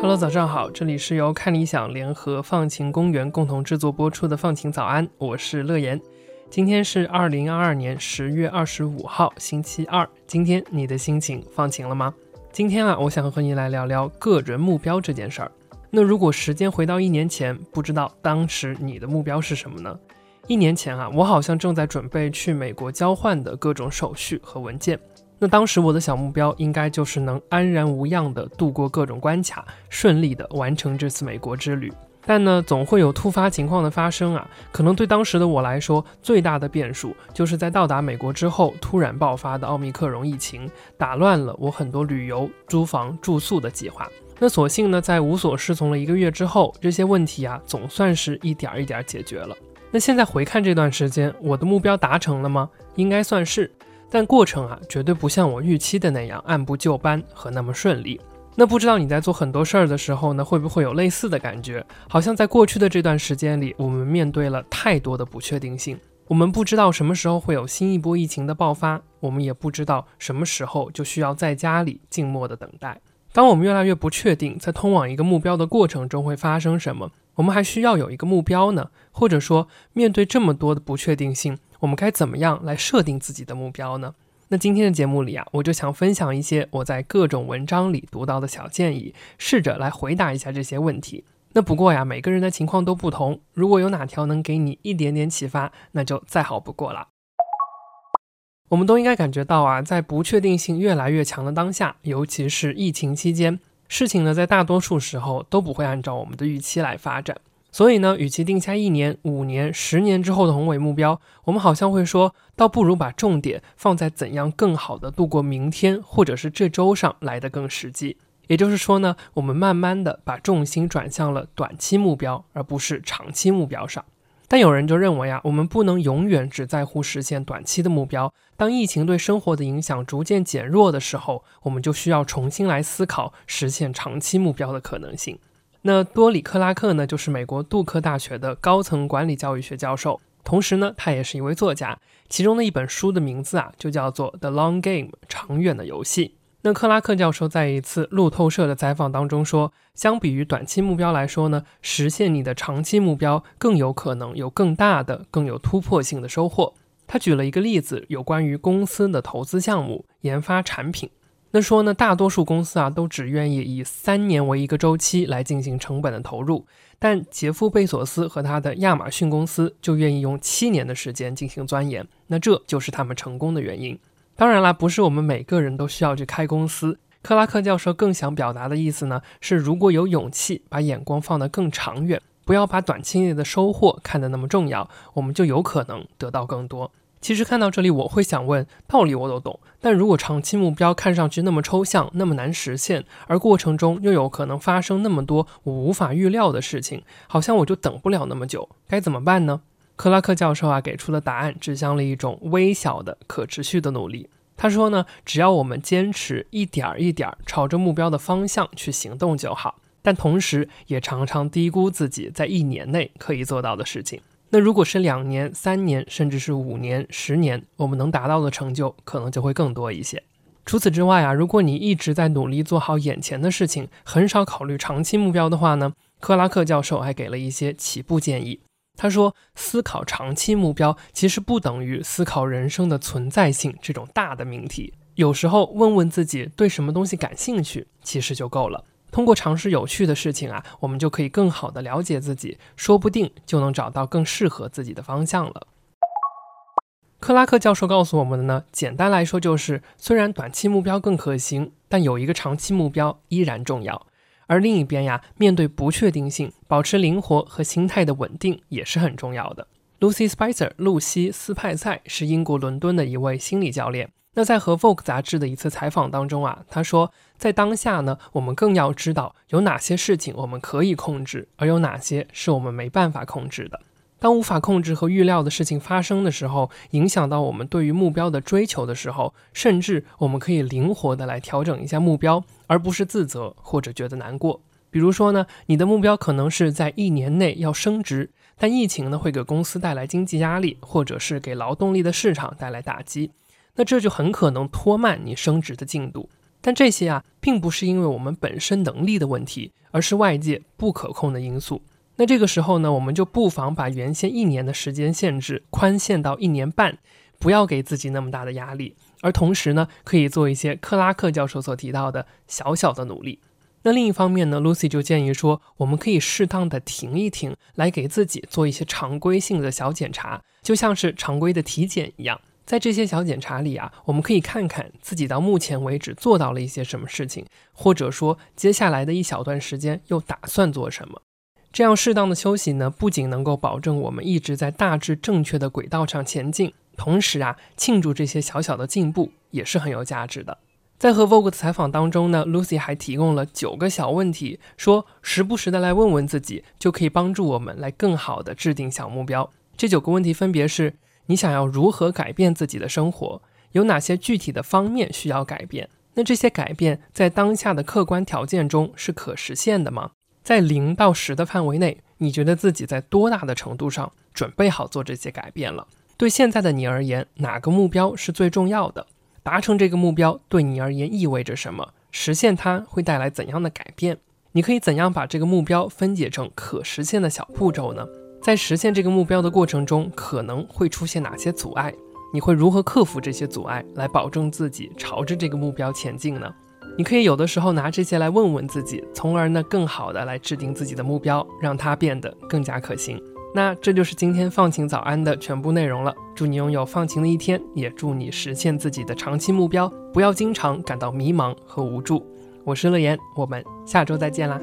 Hello，早上好，这里是由看理想联合放晴公园共同制作播出的放晴早安，我是乐言。今天是二零二二年十月二十五号，星期二。今天你的心情放晴了吗？今天啊，我想和你来聊聊个人目标这件事儿。那如果时间回到一年前，不知道当时你的目标是什么呢？一年前啊，我好像正在准备去美国交换的各种手续和文件。那当时我的小目标应该就是能安然无恙地度过各种关卡，顺利地完成这次美国之旅。但呢，总会有突发情况的发生啊。可能对当时的我来说，最大的变数就是在到达美国之后，突然爆发的奥密克戎疫情，打乱了我很多旅游、租房、住宿的计划。那所幸呢，在无所适从了一个月之后，这些问题啊，总算是一点一点解决了。那现在回看这段时间，我的目标达成了吗？应该算是。但过程啊，绝对不像我预期的那样按部就班和那么顺利。那不知道你在做很多事儿的时候呢，会不会有类似的感觉？好像在过去的这段时间里，我们面对了太多的不确定性。我们不知道什么时候会有新一波疫情的爆发，我们也不知道什么时候就需要在家里静默的等待。当我们越来越不确定在通往一个目标的过程中会发生什么，我们还需要有一个目标呢？或者说，面对这么多的不确定性？我们该怎么样来设定自己的目标呢？那今天的节目里啊，我就想分享一些我在各种文章里读到的小建议，试着来回答一下这些问题。那不过呀，每个人的情况都不同，如果有哪条能给你一点点启发，那就再好不过了。我们都应该感觉到啊，在不确定性越来越强的当下，尤其是疫情期间，事情呢在大多数时候都不会按照我们的预期来发展。所以呢，与其定下一年、五年、十年之后的宏伟目标，我们好像会说，倒不如把重点放在怎样更好的度过明天或者是这周上来的更实际。也就是说呢，我们慢慢的把重心转向了短期目标，而不是长期目标上。但有人就认为啊，我们不能永远只在乎实现短期的目标。当疫情对生活的影响逐渐减弱的时候，我们就需要重新来思考实现长期目标的可能性。那多里克拉克呢，就是美国杜克大学的高层管理教育学教授，同时呢，他也是一位作家。其中的一本书的名字啊，就叫做《The Long Game》长远的游戏。那克拉克教授在一次路透社的采访当中说，相比于短期目标来说呢，实现你的长期目标更有可能有更大的、更有突破性的收获。他举了一个例子，有关于公司的投资项目、研发产品。那说呢，大多数公司啊都只愿意以三年为一个周期来进行成本的投入，但杰夫·贝索斯和他的亚马逊公司就愿意用七年的时间进行钻研，那这就是他们成功的原因。当然啦，不是我们每个人都需要去开公司。克拉克教授更想表达的意思呢，是如果有勇气把眼光放得更长远，不要把短期内的收获看得那么重要，我们就有可能得到更多。其实看到这里，我会想问：道理我都懂，但如果长期目标看上去那么抽象、那么难实现，而过程中又有可能发生那么多我无法预料的事情，好像我就等不了那么久，该怎么办呢？克拉克教授啊给出的答案指向了一种微小的可持续的努力。他说呢，只要我们坚持一点儿一点儿朝着目标的方向去行动就好，但同时也常常低估自己在一年内可以做到的事情。那如果是两年、三年，甚至是五年、十年，我们能达到的成就可能就会更多一些。除此之外啊，如果你一直在努力做好眼前的事情，很少考虑长期目标的话呢，克拉克教授还给了一些起步建议。他说，思考长期目标其实不等于思考人生的存在性这种大的命题，有时候问问自己对什么东西感兴趣，其实就够了。通过尝试有趣的事情啊，我们就可以更好的了解自己，说不定就能找到更适合自己的方向了。克拉克教授告诉我们的呢，简单来说就是，虽然短期目标更可行，但有一个长期目标依然重要。而另一边呀，面对不确定性，保持灵活和心态的稳定也是很重要的。Lucy Spicer 露西斯派赛是英国伦敦的一位心理教练。那在和《Vogue》杂志的一次采访当中啊，他说，在当下呢，我们更要知道有哪些事情我们可以控制，而有哪些是我们没办法控制的。当无法控制和预料的事情发生的时候，影响到我们对于目标的追求的时候，甚至我们可以灵活的来调整一下目标，而不是自责或者觉得难过。比如说呢，你的目标可能是在一年内要升职，但疫情呢会给公司带来经济压力，或者是给劳动力的市场带来打击，那这就很可能拖慢你升职的进度。但这些啊，并不是因为我们本身能力的问题，而是外界不可控的因素。那这个时候呢，我们就不妨把原先一年的时间限制宽限到一年半，不要给自己那么大的压力。而同时呢，可以做一些克拉克教授所提到的小小的努力。那另一方面呢，Lucy 就建议说，我们可以适当的停一停，来给自己做一些常规性的小检查，就像是常规的体检一样。在这些小检查里啊，我们可以看看自己到目前为止做到了一些什么事情，或者说接下来的一小段时间又打算做什么。这样适当的休息呢，不仅能够保证我们一直在大致正确的轨道上前进，同时啊，庆祝这些小小的进步也是很有价值的。在和 Vogue 的采访当中呢，Lucy 还提供了九个小问题，说时不时的来问问自己，就可以帮助我们来更好的制定小目标。这九个问题分别是。你想要如何改变自己的生活？有哪些具体的方面需要改变？那这些改变在当下的客观条件中是可实现的吗？在零到十的范围内，你觉得自己在多大的程度上准备好做这些改变了？对现在的你而言，哪个目标是最重要的？达成这个目标对你而言意味着什么？实现它会带来怎样的改变？你可以怎样把这个目标分解成可实现的小步骤呢？在实现这个目标的过程中，可能会出现哪些阻碍？你会如何克服这些阻碍，来保证自己朝着这个目标前进呢？你可以有的时候拿这些来问问自己，从而呢更好的来制定自己的目标，让它变得更加可行。那这就是今天放晴早安的全部内容了。祝你拥有放晴的一天，也祝你实现自己的长期目标，不要经常感到迷茫和无助。我是乐言，我们下周再见啦。